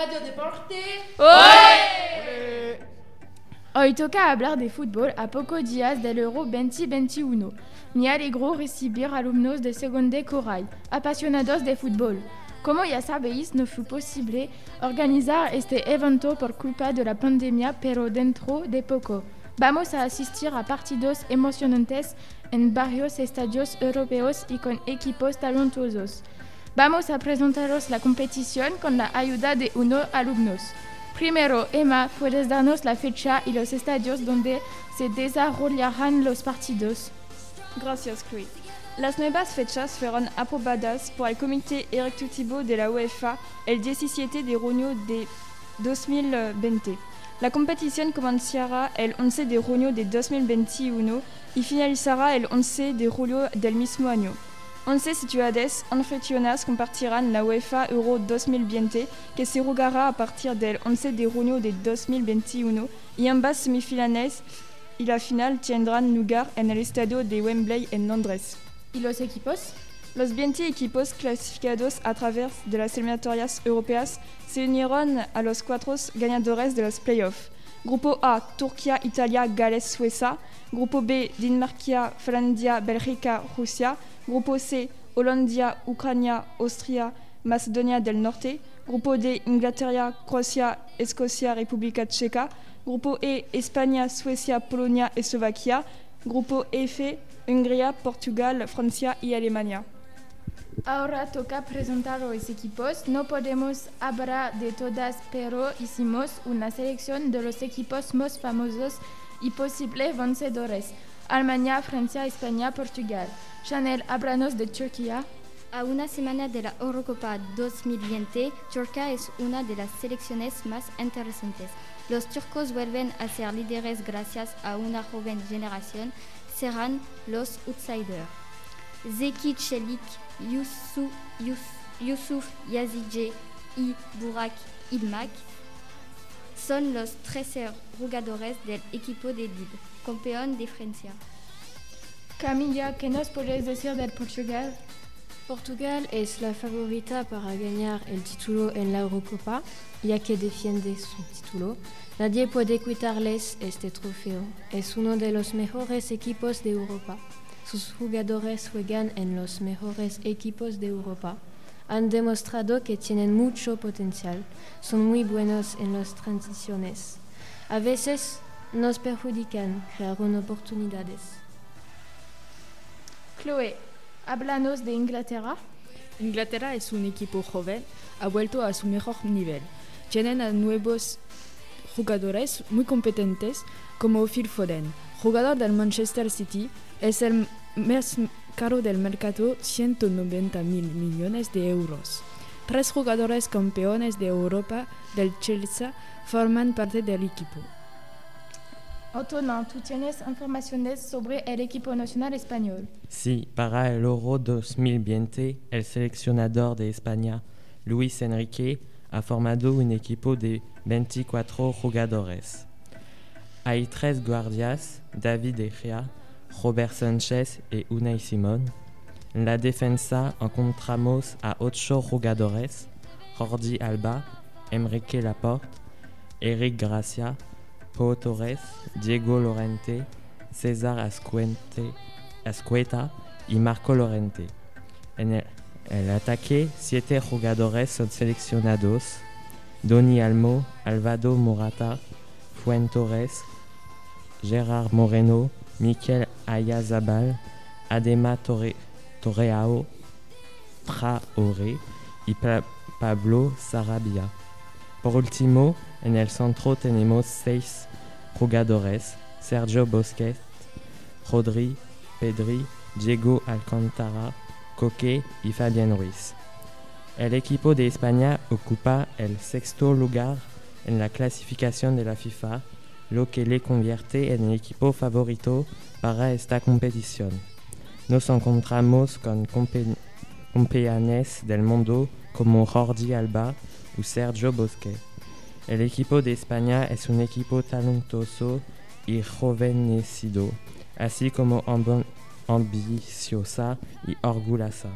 Radio Deporte. Hoy toca hablar de fútbol a pocos días del Euro 2021. Me alegro recibir alumnos de Seconde Coray, apasionados de fútbol. Como ya sabéis, no fue posible organizar este evento por culpa de la pandemia, pero dentro de poco vamos a asistir a partidos emocionantes en varios estadios europeos y con equipos talentosos. Vamos a presentaros la competición con la ayuda de unos alumnos. Primero, Emma, ¿puedes darnos la fecha y los estadios donde se desarrollarán los partidos? Gracias, Chloé. Las nuevas fechas fueron aprobadas por el Comité Ejecutivo de la UEFA el 17 de junio de 2020. La competición comenzará el 11 de junio de 2021 y finalizará el 11 de julio del mismo año. 11 ciudades anfitrionas compartirán la UEFA Euro 2020 que se jugará a partir del 11 de junio de 2021 y ambas semifinales y la final tendrán lugar en el estadio de Wembley en Londres. ¿Y los equipos? Los 20 equipos clasificados a través de las eliminatorias europeas se unieron a los cuatro ganadores de los playoffs. Grupo A, Turquía, Italia, Gales, Suecia. Grupo B, Dinamarca, Finlandia, Bélgica, Rusia. Grupo C, Holanda, Ucrania, Austria, Macedonia del Norte. Grupo D, Inglaterra, Croacia, Escocia, República Checa. Grupo E, España, Suecia, Polonia, Eslovaquia. Grupo F, Hungría, Portugal, Francia y Alemania. Ahora toca presentar los equipos. No podemos hablar de todas, pero hicimos una selección de los equipos más famosos y posibles vencedores. Alemania, Francia, España, Portugal. Chanel, háblanos de Turquía. A una semana de la Eurocopa 2020, Turquía es una de las selecciones más interesantes. Los turcos vuelven a ser líderes gracias a una joven generación. Serán los outsiders. Zeki Çelik, Yusuf, Yusuf Yazidje y Burak Ilmak son los 13 jugadores del equipo de Lille, campeón de Francia. Camilla, ¿qué nos puedes decir del Portugal? Portugal es la favorita para ganar el título en la Eurocopa, ya que defiende su título. Nadie puede quitarles este trofeo. Es uno de los mejores equipos de Europa. Sus jugadores juegan en los mejores equipos de Europa. Han demostrado que tienen mucho potencial. Son muy buenos en las transiciones. A veces nos perjudican, crearon oportunidades. Chloé, háblanos de Inglaterra. Inglaterra es un equipo joven, ha vuelto a su mejor nivel. Tienen a nuevos jugadores muy competentes como Phil Foden, jugador del Manchester City, es el más caro del mercado, 190 mil millones de euros. Tres jugadores campeones de Europa del Chelsea forman parte del equipo. Antonin, ¿tú tienes informaciones sobre el equipo nacional español? Sí, para el Euro 2020, el seleccionador de España, Luis Enrique, ha formado un equipo de 24 jugadores. Hay tres guardias, David De Gea, Robert Sánchez y Unai Simón. En la defensa encontramos a ocho jugadores, Jordi Alba, Enrique Laporte, Eric Gracia, Pau Torres, Diego Lorente, César Ascueta y Marco Lorente. En el, ataque, siete jugadores son seleccionados, Doni Almo, Alvaro Morata, Fuen Torres, Gerard Moreno, Miquel Ayazabal, Adema Torre, Torreao, Traoré y pa Pablo Sarabia. Por último, en el centro tenemos seis jugadores, Sergio Busquets, Rodri, Pedri, Diego Alcantara, Coque y Fabián Ruiz. El equipo de España ocupa el sexto lugar en la clasificación de la FIFA, lo que le convierte en el equipo favorito para esta competición. Nos encontramos con campeones del mundo como Jordi Alba o Sergio Busquets. El equipo de España es un equipo talentoso y jovenecido, así como amb ambiciosa y orgullosa.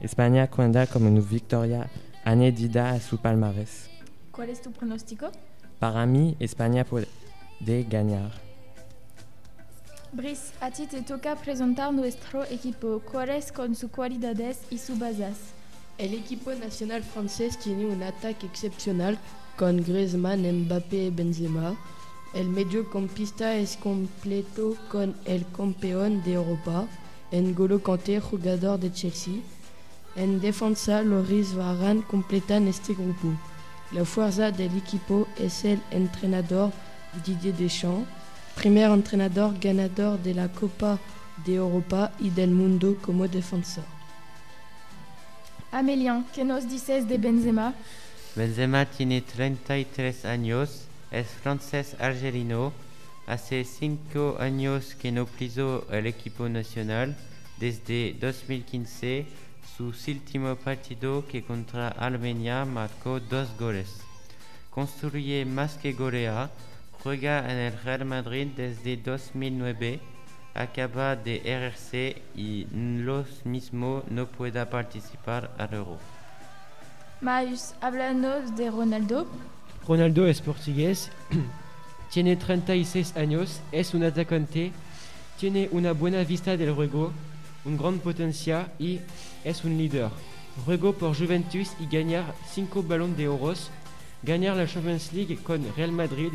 España cuenta con una victoria añadida a su palmarés. ¿Cuál es tu pronóstico? Para mí, España puede ganar. Brice, a ti te toca presentar nuestro equipo. ¿Cuáles con sus cualidades y sus bases? El equipo nacional francés tiene un ataque excepcional con Griezmann, Mbappé y Benzema. El mediocampista es completo con el campeón de Europa, N'Golo Kanté, jugador de Chelsea. En defensa, Loris Varane completan este grupo. La fuerza del equipo es el entrenador Didier Deschamps, primer entrenador ganador de la Copa de Europa y del mundo como defensor. Amélian, ¿qué nos dices de Benzema? Benzema tiene 33 años, es francés argelino. Hace cinco años que no pisó el equipo nacional. Desde 2015, su último partido que contra Armenia marcó dos goles. Construye más que golea, juega en el Real Madrid desde 2009, acaba de RC y los mismos no pueda participar al Euro. Marius, háblanos de Ronaldo. Ronaldo es portugués, tiene 36 años, es un atacante, tiene una buena vista del juego, un gran potencial y es un líder. Juego por Juventus y ganar 5 balones de oros, ganar la Champions League con Real Madrid,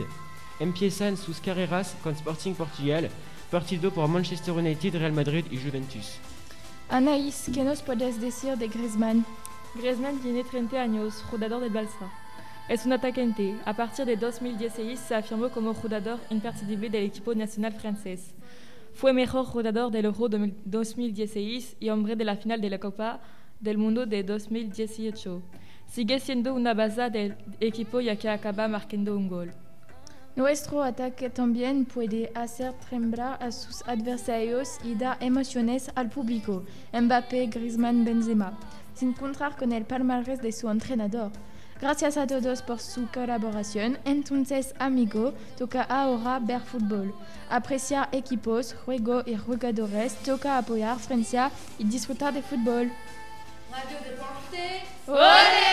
empiezan sus carreras con Sporting Portugal, partido por Manchester United, Real Madrid y Juventus. Anaïs, ¿qué nos puedes decir de Griezmann? Griezmann tiene 30 años, jugador del Barça. Es un atacante. A partir de 2016 se afirmó como jugador imprescindible del equipo nacional francés. Fue mejor jugador del Euro 2016 y hombre de la final de la Copa del Mundo de 2018. Sigue siendo una base del equipo ya que acaba marcando un gol. Nuestro ataque también puede hacer temblar a sus adversarios y dar emociones al público. Mbappé, Griezmann, Benzema. Sin contar con el palmarés de su entrenador. Gracias a todos por su colaboración. Entonces, amigo, toca ahora ver fútbol. Apreciar equipos, juego y jugadores. Toca apoyar Francia y disfrutar de fútbol. Radio Deporte. ¡Ole!